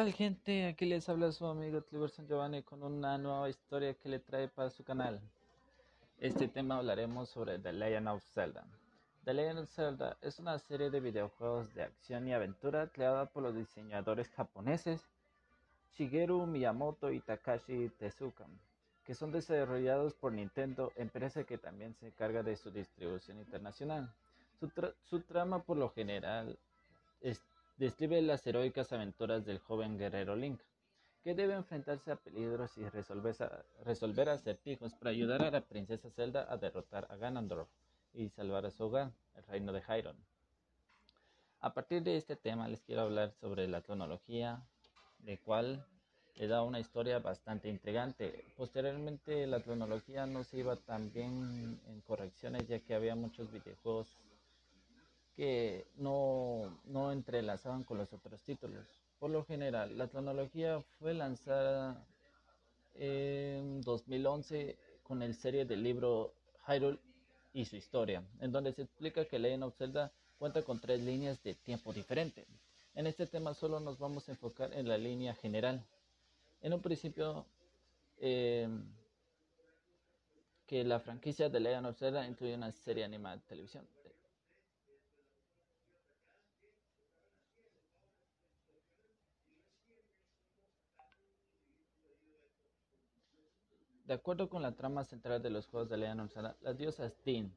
¿Y qué tal gente? Aquí les habla su amigo Tliverson Giovanni con una nueva historia que le trae para su canal. Este tema hablaremos sobre The Legend of Zelda. The Legend of Zelda es una serie de videojuegos de acción y aventura creada por los diseñadores japoneses Shigeru Miyamoto y Takashi Tezuka, que son desarrollados por Nintendo, empresa que también se encarga de su distribución internacional. Su, su trama por lo general es describe las heroicas aventuras del joven guerrero Link, que debe enfrentarse a peligros y resolver, acertijos para ayudar a la princesa Zelda a derrotar a Ganondorf y salvar a su hogar, el reino de Hyrule. A partir de este tema les quiero hablar sobre la cronología, de cual le da una historia bastante intrigante. Posteriormente la cronología no se iba tan bien en correcciones ya que había muchos videojuegos que no, no entrelazaban con los otros títulos. Por lo general, la cronología fue lanzada en 2011 con el serie del libro Hyrule y su historia, en donde se explica que Legend of Zelda cuenta con tres líneas de tiempo diferentes. En este tema solo nos vamos a enfocar en la línea general. En un principio, eh, que la franquicia de Legend of Zelda incluye una serie animada de televisión. De acuerdo con la trama central de los juegos de Legend las diosas Din,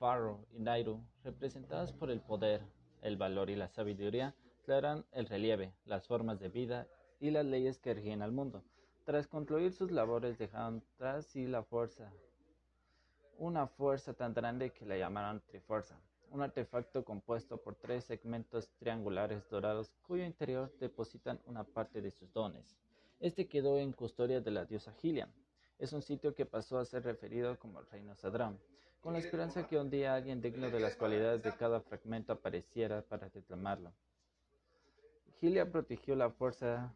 Pharaoh y Nairu, representadas por el poder, el valor y la sabiduría, aclaran el relieve, las formas de vida y las leyes que rigen al mundo. Tras concluir sus labores dejaron tras sí la fuerza, una fuerza tan grande que la llamaron Trifuerza, un artefacto compuesto por tres segmentos triangulares dorados cuyo interior depositan una parte de sus dones. Este quedó en custodia de la diosa Gillian, es un sitio que pasó a ser referido como el reino Sadram, con la esperanza que un día alguien digno de las cualidades de cada fragmento apareciera para reclamarlo. Gilia protegió la fuerza,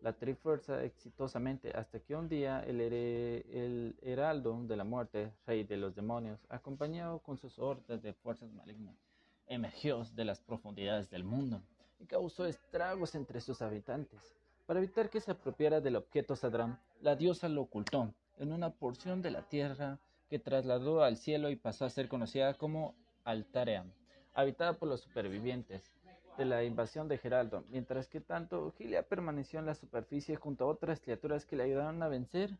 la trifuerza exitosamente hasta que un día el, el heraldo de la muerte, rey de los demonios, acompañado con sus hordas de fuerzas malignas, emergió de las profundidades del mundo y causó estragos entre sus habitantes. Para evitar que se apropiara del objeto Sadram, la diosa lo ocultó en una porción de la tierra que trasladó al cielo y pasó a ser conocida como Altarea, habitada por los supervivientes de la invasión de Geraldo, mientras que tanto Gilia permaneció en la superficie junto a otras criaturas que le ayudaron a vencer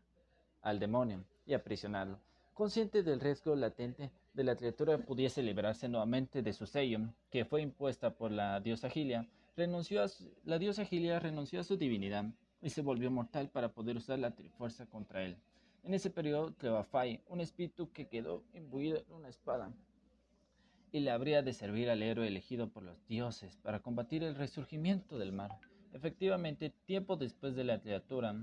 al demonio y aprisionarlo. Consciente del riesgo latente de la criatura pudiese liberarse nuevamente de su sello, que fue impuesta por la diosa Gilia, renunció a la diosa Gilia renunció a su divinidad y se volvió mortal para poder usar la trifuerza contra él. En ese periodo, Clevafai, un espíritu que quedó imbuido en una espada, y le habría de servir al héroe elegido por los dioses para combatir el resurgimiento del mar. Efectivamente, tiempo después de la criatura,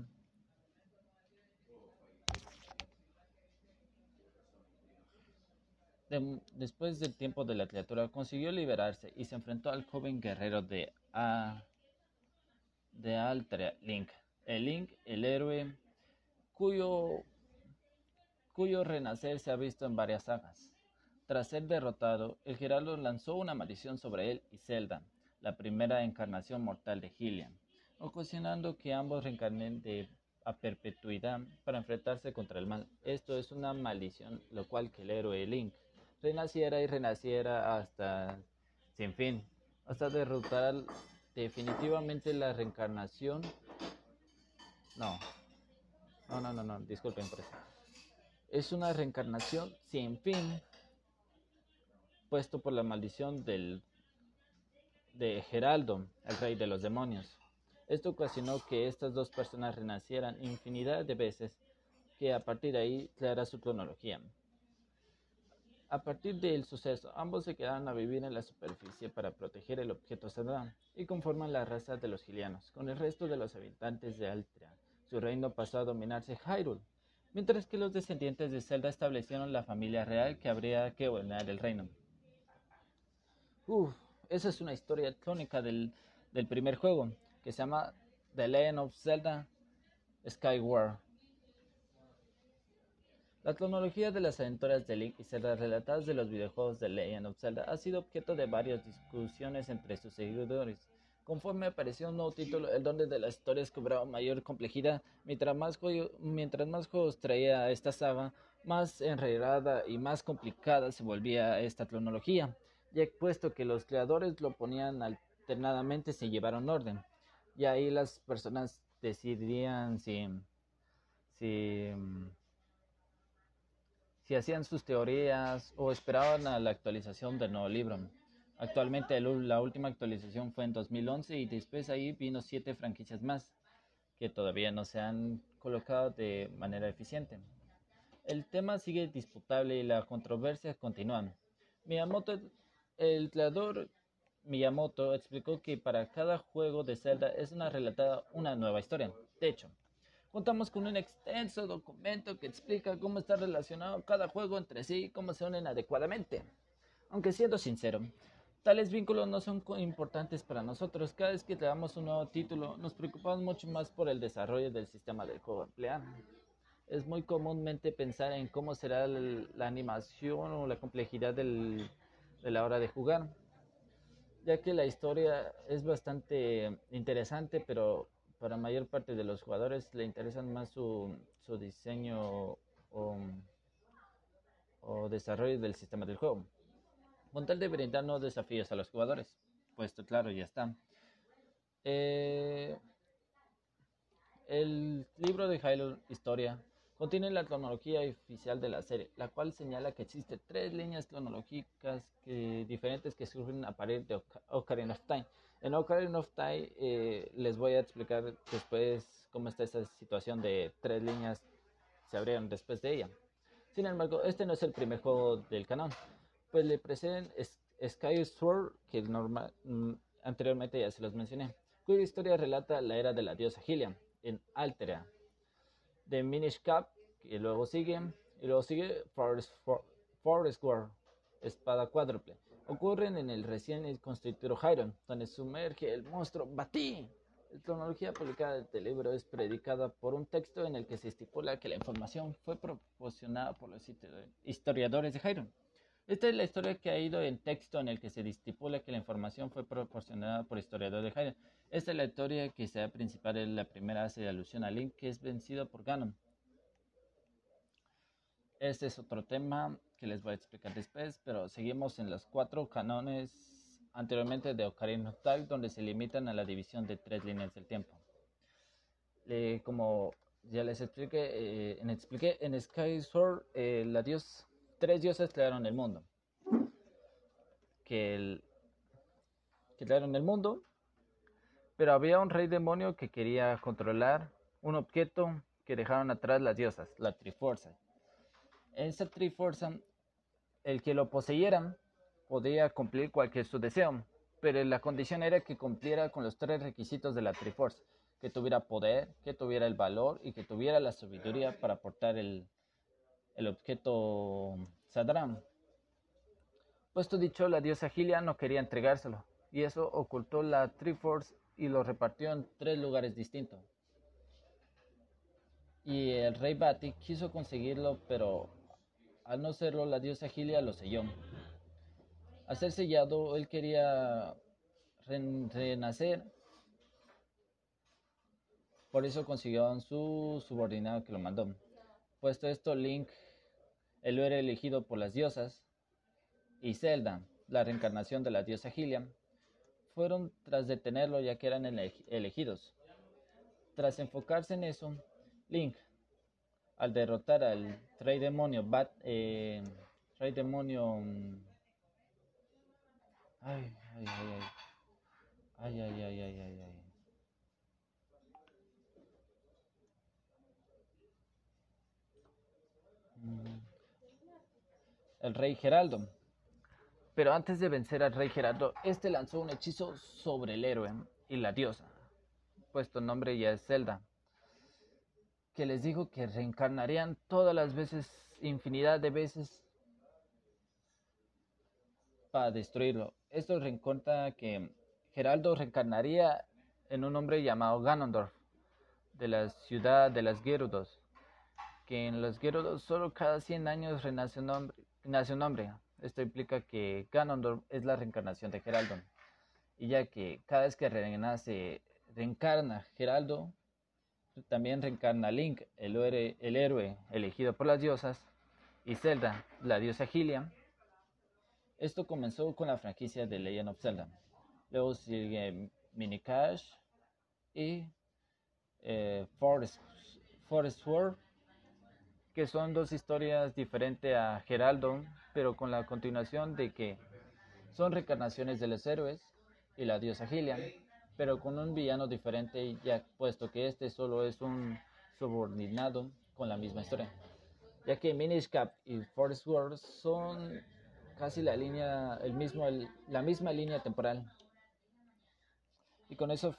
después del tiempo de la criatura, consiguió liberarse y se enfrentó al joven guerrero de, A, de Altria, Link. El Link, el héroe cuyo cuyo renacer se ha visto en varias sagas. Tras ser derrotado, el Geraldo lanzó una maldición sobre él y Zelda, la primera encarnación mortal de Gillian, ocasionando que ambos reencarnen de a perpetuidad para enfrentarse contra el mal. Esto es una maldición, lo cual que el héroe Link renaciera y renaciera hasta sin fin, hasta derrotar definitivamente la reencarnación. No, no, no, no, no disculpen por es una reencarnación sin fin, puesto por la maldición del, de Geraldo, el rey de los demonios. Esto ocasionó que estas dos personas renacieran infinidad de veces, que a partir de ahí creará su cronología. A partir del suceso, ambos se quedaron a vivir en la superficie para proteger el objeto sagrado y conforman la raza de los gilianos, con el resto de los habitantes de Altria. Su reino pasó a dominarse Hyrule, mientras que los descendientes de Zelda establecieron la familia real que habría que gobernar el reino. Uf, esa es una historia crónica del, del primer juego, que se llama The Legend of Zelda Skyward. La cronología de las aventuras de Link y Zelda relatadas de los videojuegos de Legend of Zelda ha sido objeto de varias discusiones entre sus seguidores. Conforme apareció un nuevo título, el donde de las historias cobraba mayor complejidad. Mientras más, mientras juegos traía esta saga, más enredada y más complicada se volvía esta cronología, ya puesto que los creadores lo ponían alternadamente se llevaron orden. Y ahí las personas decidían si, si, si hacían sus teorías o esperaban a la actualización del nuevo libro. Actualmente la última actualización fue en 2011 y después ahí vino siete franquicias más que todavía no se han colocado de manera eficiente. El tema sigue disputable y la controversia continúa. Miyamoto, el creador Miyamoto explicó que para cada juego de Zelda es una relatada una nueva historia. De hecho, contamos con un extenso documento que explica cómo está relacionado cada juego entre sí y cómo se unen adecuadamente. Aunque siendo sincero, Tales vínculos no son importantes para nosotros. Cada vez que damos un nuevo título, nos preocupamos mucho más por el desarrollo del sistema del juego empleado. Es muy comúnmente pensar en cómo será la animación o la complejidad de la hora de jugar, ya que la historia es bastante interesante, pero para mayor parte de los jugadores le interesan más su, diseño o desarrollo del sistema del juego con tal de brindarnos desafíos a los jugadores. Puesto claro, ya está. Eh, el libro de Halo Historia contiene la cronología oficial de la serie, la cual señala que existen tres líneas cronológicas diferentes que surgen a partir de Ocarina of Time. En Ocarina of Time eh, les voy a explicar después cómo está esa situación de tres líneas se abrieron después de ella. Sin embargo, este no es el primer juego del canon pues le preceden Sky Sword, que normal, mm, anteriormente ya se los mencioné, cuya historia relata la era de la diosa Hylia en Altera, de Minish Cap, que luego sigue, y luego sigue Forest, Forest War, espada cuádruple. Ocurren en el recién constituido Hyron, donde sumerge el monstruo Batí. La cronología publicada del libro es predicada por un texto en el que se estipula que la información fue proporcionada por los historiadores de Hyron. Esta es la historia que ha ido en texto en el que se estipula que la información fue proporcionada por historiadores de Haydn. Esta es la historia que sea principal en la primera hace alusión a Link, que es vencido por Ganon. Este es otro tema que les voy a explicar después, pero seguimos en los cuatro canones anteriormente de Ocarina of Time, donde se limitan a la división de tres líneas del tiempo. como ya les expliqué, eh, en, expliqué, en Sky Sword, eh, la dios tres dioses crearon el mundo. Que, el, que crearon el mundo, pero había un rey demonio que quería controlar un objeto que dejaron atrás las diosas, la Triforza. Esa Triforza, el que lo poseyera podía cumplir cualquier su deseo, pero la condición era que cumpliera con los tres requisitos de la Triforza, que tuviera poder, que tuviera el valor y que tuviera la sabiduría para portar el, el objeto Sadram. Puesto dicho, la diosa Gilia no quería entregárselo, y eso ocultó la Triforce y lo repartió en tres lugares distintos. Y el rey Bati quiso conseguirlo, pero al no serlo, la diosa Gilia lo selló. Al ser sellado, él quería renacer. Por eso consiguió a su subordinado que lo mandó. Puesto esto, Link el era elegido por las diosas, y Zelda, la reencarnación de la diosa Hylia, fueron tras detenerlo ya que eran elegidos. Tras enfocarse en eso, Link, al derrotar al rey demonio, Bat, eh, rey mm, ay, ay, ay, ay, ay, ay, ay, ay, ay, ay. Mm el rey Geraldo. Pero antes de vencer al rey Geraldo, este lanzó un hechizo sobre el héroe y la diosa, puesto nombre ya es Zelda, que les dijo que reencarnarían todas las veces, infinidad de veces, para destruirlo. Esto reencontra que Geraldo reencarnaría en un hombre llamado Ganondorf, de la ciudad de las Gerudos, que en los Gerudos solo cada 100 años renace un hombre, nace un hombre. Esto implica que Ganondorf es la reencarnación de Geraldon. y ya que cada vez que renace, reencarna Geraldo, también reencarna Link, el, el héroe elegido por las diosas, y Zelda, la diosa Hylia. Esto comenzó con la franquicia de Legend of Zelda. Luego sigue Mini Cash y eh, Forest, Forest World, que son dos historias diferentes a Geraldo, pero con la continuación de que son reencarnaciones de los héroes y la diosa Hylia, pero con un villano diferente, ya puesto que este solo es un subordinado con la misma historia, ya que Minish y Forest World son casi la línea, el mismo, la misma línea temporal. Y con eso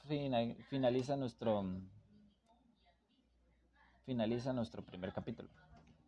finaliza nuestro finaliza nuestro primer capítulo.